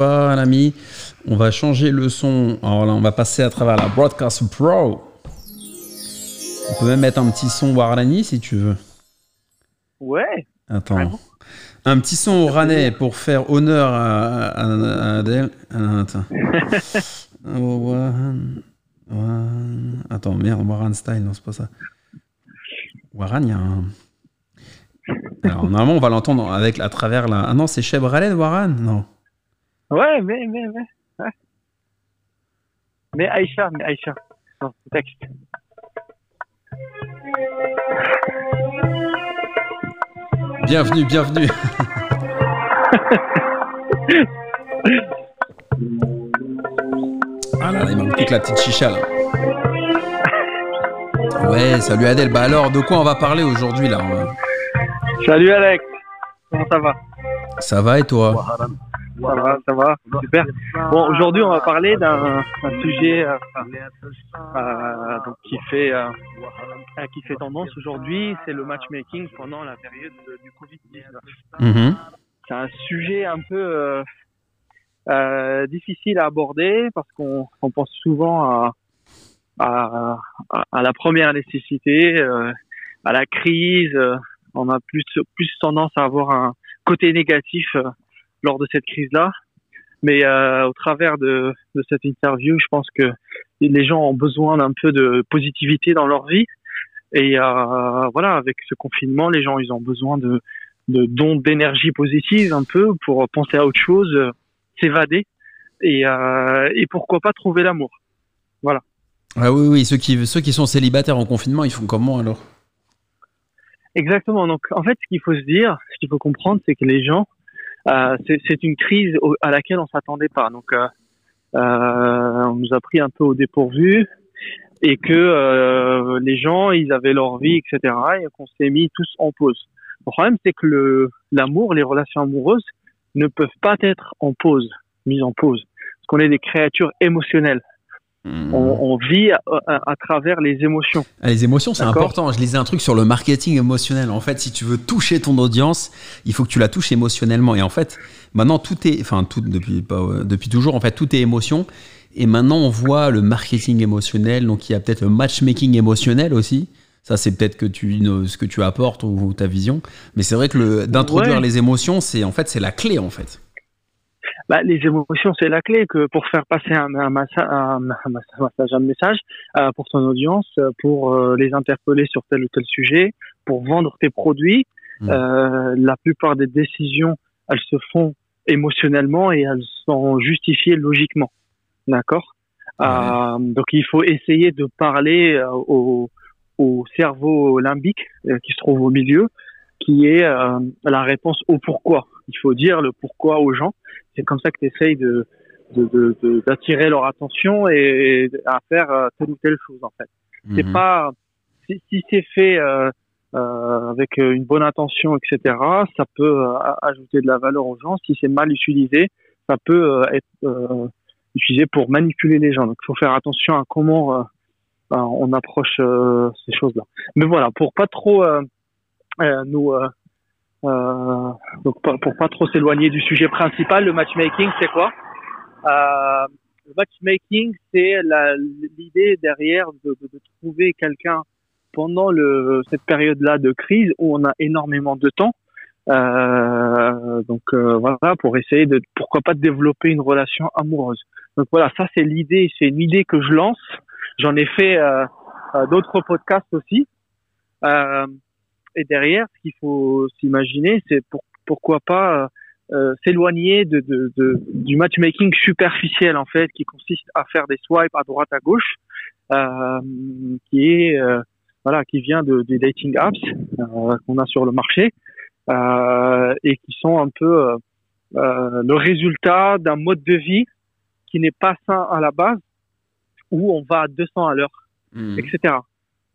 pas, l'ami. On va changer le son. Alors là, on va passer à travers la Broadcast Pro. On peut même mettre un petit son Warani si tu veux. Ouais. Attends. Un petit son Ranais pour faire honneur à, à, Adèle. Ah, attends. Oh, attends, merde, Waran Style, non, c'est pas ça. Waran, il y a un. Alors, normalement, on va l'entendre avec à travers la. Ah non, c'est Cheb Ralen, Waran Non. Ouais, mais, mais, mais. Ouais. Mais Aïcha, mais Aïcha. Le texte. Bienvenue, bienvenue. ah là là, il manque plus que la petite chicha là. Ouais, salut Adèle. Bah alors, de quoi on va parler aujourd'hui là Salut Alex. Comment ça va? Ça va et toi? Ça va, ça va. Super. Bon, aujourd'hui, on va parler d'un sujet euh, euh, donc, qui fait euh, qui fait tendance aujourd'hui, c'est le matchmaking pendant la période du Covid-19. Mhm. C'est un sujet un peu difficile à aborder parce qu'on on pense souvent à, à, à, la première nécessité, à la crise. On a plus, plus tendance à avoir un côté négatif lors de cette crise-là. Mais euh, au travers de, de cette interview, je pense que les gens ont besoin d'un peu de positivité dans leur vie. Et euh, voilà, avec ce confinement, les gens, ils ont besoin de, de dons d'énergie positive un peu pour penser à autre chose, s'évader et, euh, et pourquoi pas trouver l'amour. Voilà. Ah oui, oui, ceux qui, ceux qui sont célibataires en confinement, ils font comment alors? Exactement. Donc, en fait, ce qu'il faut se dire, ce qu'il faut comprendre, c'est que les gens, euh, c'est une crise à laquelle on s'attendait pas. Donc, euh, euh, on nous a pris un peu au dépourvu et que euh, les gens, ils avaient leur vie, etc. et qu'on s'est mis tous en pause. Le problème, c'est que le l'amour, les relations amoureuses ne peuvent pas être en pause, mises en pause, parce qu'on est des créatures émotionnelles. Hmm. On, on vit à, à, à travers les émotions. Ah, Les émotions, c'est important. Je lisais un truc sur le marketing émotionnel. En fait, si tu veux toucher ton audience, il faut que tu la touches émotionnellement. Et en fait, maintenant, tout est, enfin, tout depuis, euh, depuis toujours, en fait, tout est émotion. Et maintenant, on voit le marketing émotionnel. Donc, il y a peut-être le matchmaking émotionnel aussi. Ça, c'est peut-être que tu, ce que tu apportes ou, ou ta vision. Mais c'est vrai que d'introduire Ouais. les émotions, c'est en fait, c'est la clé, en fait. Bah, les émotions, c'est la clé que pour faire passer un, un, massa- un, un un message, un message euh, pour ton audience, euh, pour euh, les interpeller sur tel ou tel sujet, pour vendre tes produits. Mm. Euh, la plupart des décisions, elles se font émotionnellement et elles sont justifiées logiquement. D'accord? Euh, Donc il faut essayer de parler au, au cerveau limbique qui se trouve au milieu, qui est euh, la réponse au pourquoi. Il faut dire le pourquoi aux gens. C'est comme ça que tu essayes de de- de- de- d'attirer leur attention et à faire euh, telle ou telle chose en fait. C'est Mhm. pas si, si c'est fait euh, euh, avec une bonne intention, etc. Ça peut euh, ajouter de la valeur aux gens. Si c'est mal utilisé, ça peut euh, être euh, utilisé pour manipuler les gens. Donc, il faut faire attention à comment euh, euh, on approche euh, ces choses-là. Mais voilà, pour pas trop nous euh, euh, donc pour pas trop s'éloigner du sujet principal, le matchmaking, c'est quoi? Euh, Le matchmaking, c'est l'idée derrière de, de- de trouver quelqu'un pendant le, cette période-là de crise où on a énormément de temps. Euh, donc euh, voilà, pour essayer de pourquoi pas de développer une relation amoureuse. Donc voilà, ça c'est l'idée, c'est une idée que je lance. J'en ai fait euh, euh, d'autres podcasts aussi. Euh, et derrière, ce qu'il faut s'imaginer, c'est pour, pourquoi pas euh, s'éloigner de, de, de, du matchmaking superficiel en fait, qui consiste à faire des swipes à droite à gauche, euh, qui est euh, voilà, qui vient de, des dating apps euh, qu'on a sur le marché euh, et qui sont un peu euh, euh, le résultat d'un mode de vie qui n'est pas sain à la base, où on va à 200 à l'heure Mhm. etc.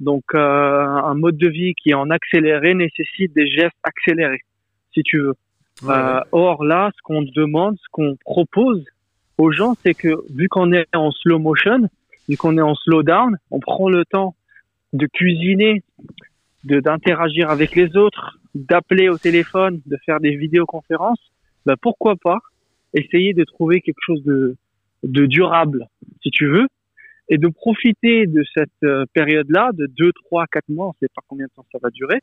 Donc euh, un mode de vie qui est en accéléré nécessite des gestes accélérés, si tu veux. Ouais, Euh, ouais. or là, ce qu'on demande, ce qu'on propose aux gens, c'est que vu qu'on est en slow motion, vu qu'on est en slow down, on prend le temps de cuisiner, de d'interagir avec les autres, d'appeler au téléphone, de faire des vidéoconférences. Ben pourquoi pas essayer de trouver quelque chose de, de durable, si tu veux, et de profiter de cette euh, période-là, de 2, 3, 4 mois, on ne sait pas combien de temps ça va durer,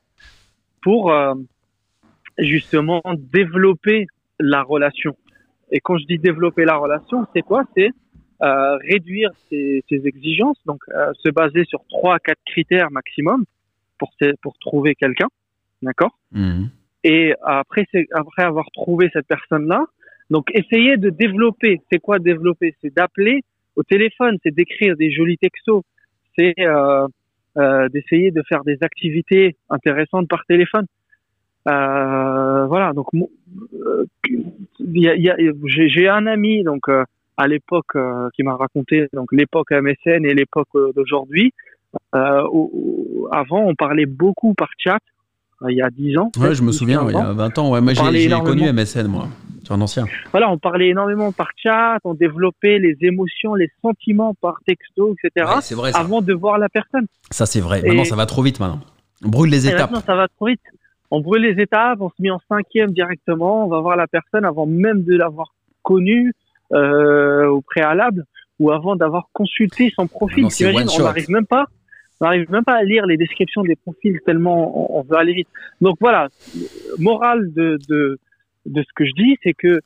pour euh, justement développer la relation. Et quand je dis développer la relation, c'est quoi? C'est euh, réduire ses, ses, exigences, donc euh, se baser sur trois, quatre critères maximum pour pour trouver quelqu'un, d'accord? Mhm. Et après c'est après avoir trouvé cette personne-là, donc essayer de développer. C'est quoi développer? C'est d'appeler au téléphone, c'est d'écrire des jolis textos, c'est euh, euh, d'essayer de faire des activités intéressantes par téléphone. Euh, voilà, donc euh, y a, y a, j'ai un ami donc euh, à l'époque euh, qui m'a raconté donc l'époque MSN et l'époque d'aujourd'hui. avant, on parlait beaucoup par chat. Il y a 10 ans. Ouais, je me souviens, ouais, il y a 20 ans. Ouais, moi, j'ai connu MSN, moi. C'est un ancien. Voilà, on parlait énormément par chat, on développait les émotions, les sentiments par texto, etc. Ouais, c'est vrai. Avant de voir la personne. Ça, c'est vrai. Maintenant, Et- ça va trop vite, maintenant. On brûle les étapes. maintenant, ça va trop vite. On brûle les étapes, on se met en cinquième directement, on va voir la personne avant même de l'avoir connue euh, au préalable ou avant d'avoir consulté son profil. Maintenant, c'est T'imagines, on n'arrive même pas, on n'arrive même pas à lire les descriptions des profils tellement on, veut aller vite. Donc voilà, morale de, de, de ce que je dis, c'est que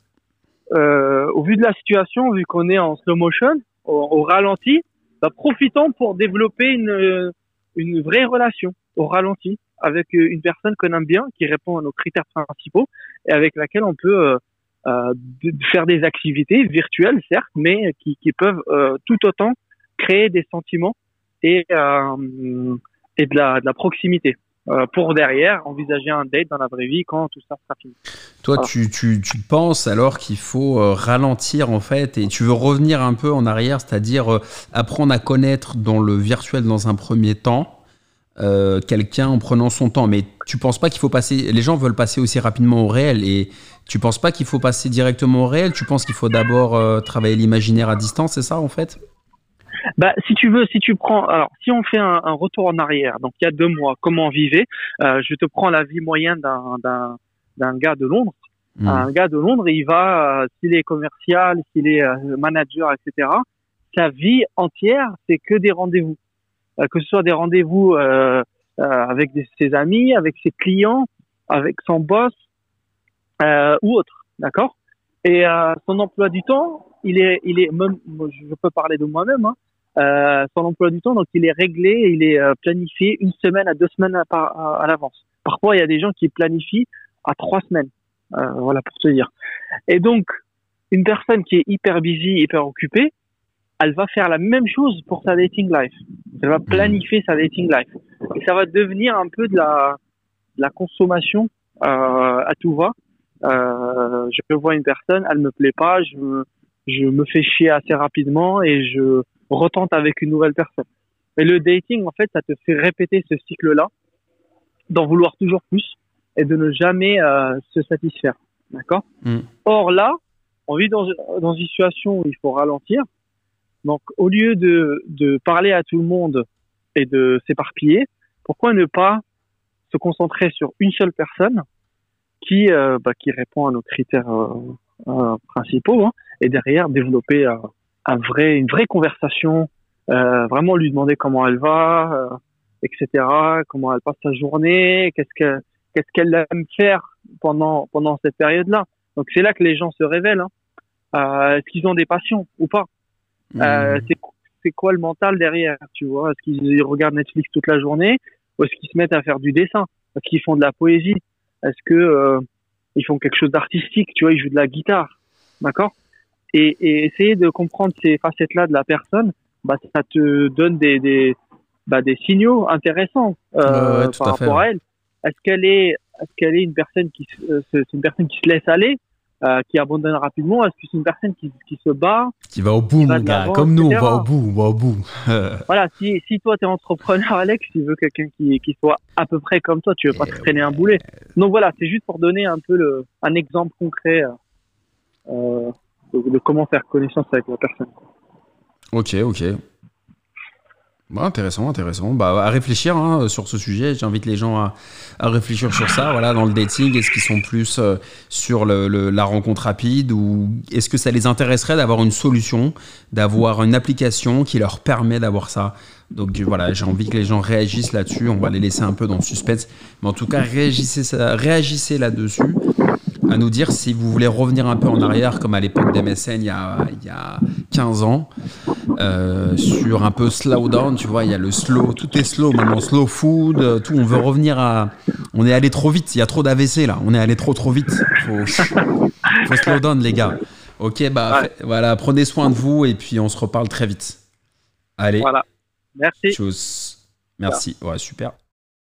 euh, au vu de la situation, vu qu'on est en slow motion, au, ralenti, bah, profitons pour développer une, une vraie relation au ralenti avec une personne qu'on aime bien, qui répond à nos critères principaux et avec laquelle on peut euh, euh, faire des activités virtuelles, certes, mais qui, qui peuvent tout autant créer des sentiments et, euh, et de, la, de la proximité. Euh, pour derrière envisager un date dans la vraie vie quand tout ça sera fini. Toi, tu, tu, tu penses alors qu'il faut euh, ralentir en fait et tu veux revenir un peu en arrière, c'est-à-dire euh, apprendre à connaître dans le virtuel dans un premier temps quelqu'un en prenant son temps. Mais tu penses pas qu'il faut passer. Les gens veulent passer aussi rapidement au réel et tu penses pas qu'il faut passer directement au réel? Tu penses qu'il faut d'abord travailler l'imaginaire à distance, c'est ça en fait? Bah, si tu veux, si tu prends, alors, si on fait un, un retour en arrière, donc il y a deux mois, comment on vivait, euh, je te prends la vie moyenne d'un, d'un, gars de Londres. Hmm. Un gars de Londres, il va, euh, s'il est commercial, s'il est euh, manager, etc., sa vie entière, c'est que des rendez-vous. Euh, que ce soit des rendez-vous euh, euh, avec des- ses amis, avec ses clients, avec son boss euh, ou autre, d'accord? Et euh, son emploi du temps, il est, il est même, je peux parler de moi-même, hein, euh, son emploi du temps, donc il est réglé, il est euh, planifié une semaine à deux semaines à, à, à l'avance. Parfois, il y a des gens qui planifient à trois semaines. Euh, voilà pour te dire. Et donc, une personne qui est hyper busy, hyper occupée, elle va faire la même chose pour sa dating life. Elle va planifier sa dating life. Et ça va devenir un peu de la, de la consommation euh, à tout va. Euh, je vois une personne, elle me plaît pas, je je me fais chier assez rapidement et je retente avec une nouvelle personne. Et le dating, en fait, ça te fait répéter ce cycle-là, d'en vouloir toujours plus et de ne jamais euh, se satisfaire. D'accord? Mm. Or là, on vit dans, dans une situation où il faut ralentir. Donc, au lieu de, de parler à tout le monde et de s'éparpiller, pourquoi ne pas se concentrer sur une seule personne qui, euh, bah, qui répond à nos critères euh, euh, principaux hein, et derrière développer euh, un vrai, une vraie conversation, euh, vraiment lui demander comment elle va, euh, etc., comment elle passe sa journée, qu'est-ce que qu'est-ce qu'elle aime faire pendant pendant cette période-là. Donc c'est là que les gens se révèlent. Hein. Euh, Est-ce qu'ils ont des passions ou pas? Euh, c'est c'est quoi le mental derrière, tu vois? Est-ce qu'ils regardent Netflix toute la journée ou est-ce qu'ils se mettent à faire du dessin? Est-ce qu'ils font de la poésie? Est-ce que euh, ils font quelque chose d'artistique? Tu vois, ils jouent de la guitare, d'accord? Et, et essayer de comprendre ces facettes-là de la personne, bah ça te donne des des bah, des signaux intéressants euh, Ouais, ouais, tout par à rapport à elle. Est-ce qu'elle est est-ce qu'elle est une personne qui euh, c'est une personne qui se laisse aller, euh, qui abandonne rapidement? Est-ce que c'est une personne qui qui se bat? Qui va au bout, mon gars. Comme nous, on va au bout, on va au bout. Voilà, si, si toi t'es entrepreneur, Alex, tu veux quelqu'un qui, qui soit à peu près comme toi, tu veux pas Eh te traîner un boulet. Donc voilà, c'est juste pour donner un peu le, un exemple concret euh, de, comment faire connaissance avec la personne. Ok, ok. Bah, intéressant, intéressant. Bah, à réfléchir hein, sur ce sujet. J'invite les gens à, à, réfléchir sur ça. Voilà, dans le dating, est-ce qu'ils sont plus euh, sur le, la rencontre rapide ou est-ce que ça les intéresserait d'avoir une solution, d'avoir une application qui leur permet d'avoir ça? Donc voilà, j'ai envie que les gens réagissent là-dessus. On va les laisser un peu dans le suspense, mais en tout cas, réagissez, réagissez là-dessus à nous dire si vous voulez revenir un peu en arrière, comme à l'époque d'MSN il, y a, il y a 15 ans, euh, sur un peu slow down, tu vois, il y a le slow, tout est slow maintenant, slow food, euh, tout, on veut revenir à... On est allé trop vite, il y a trop d'AVC là, on est allé trop trop vite. Faut, faut slow down les gars. Ok, bah voilà, prenez soin de vous et puis on se reparle très vite. Allez. Voilà. Merci. Chose. Merci. Ouais, super.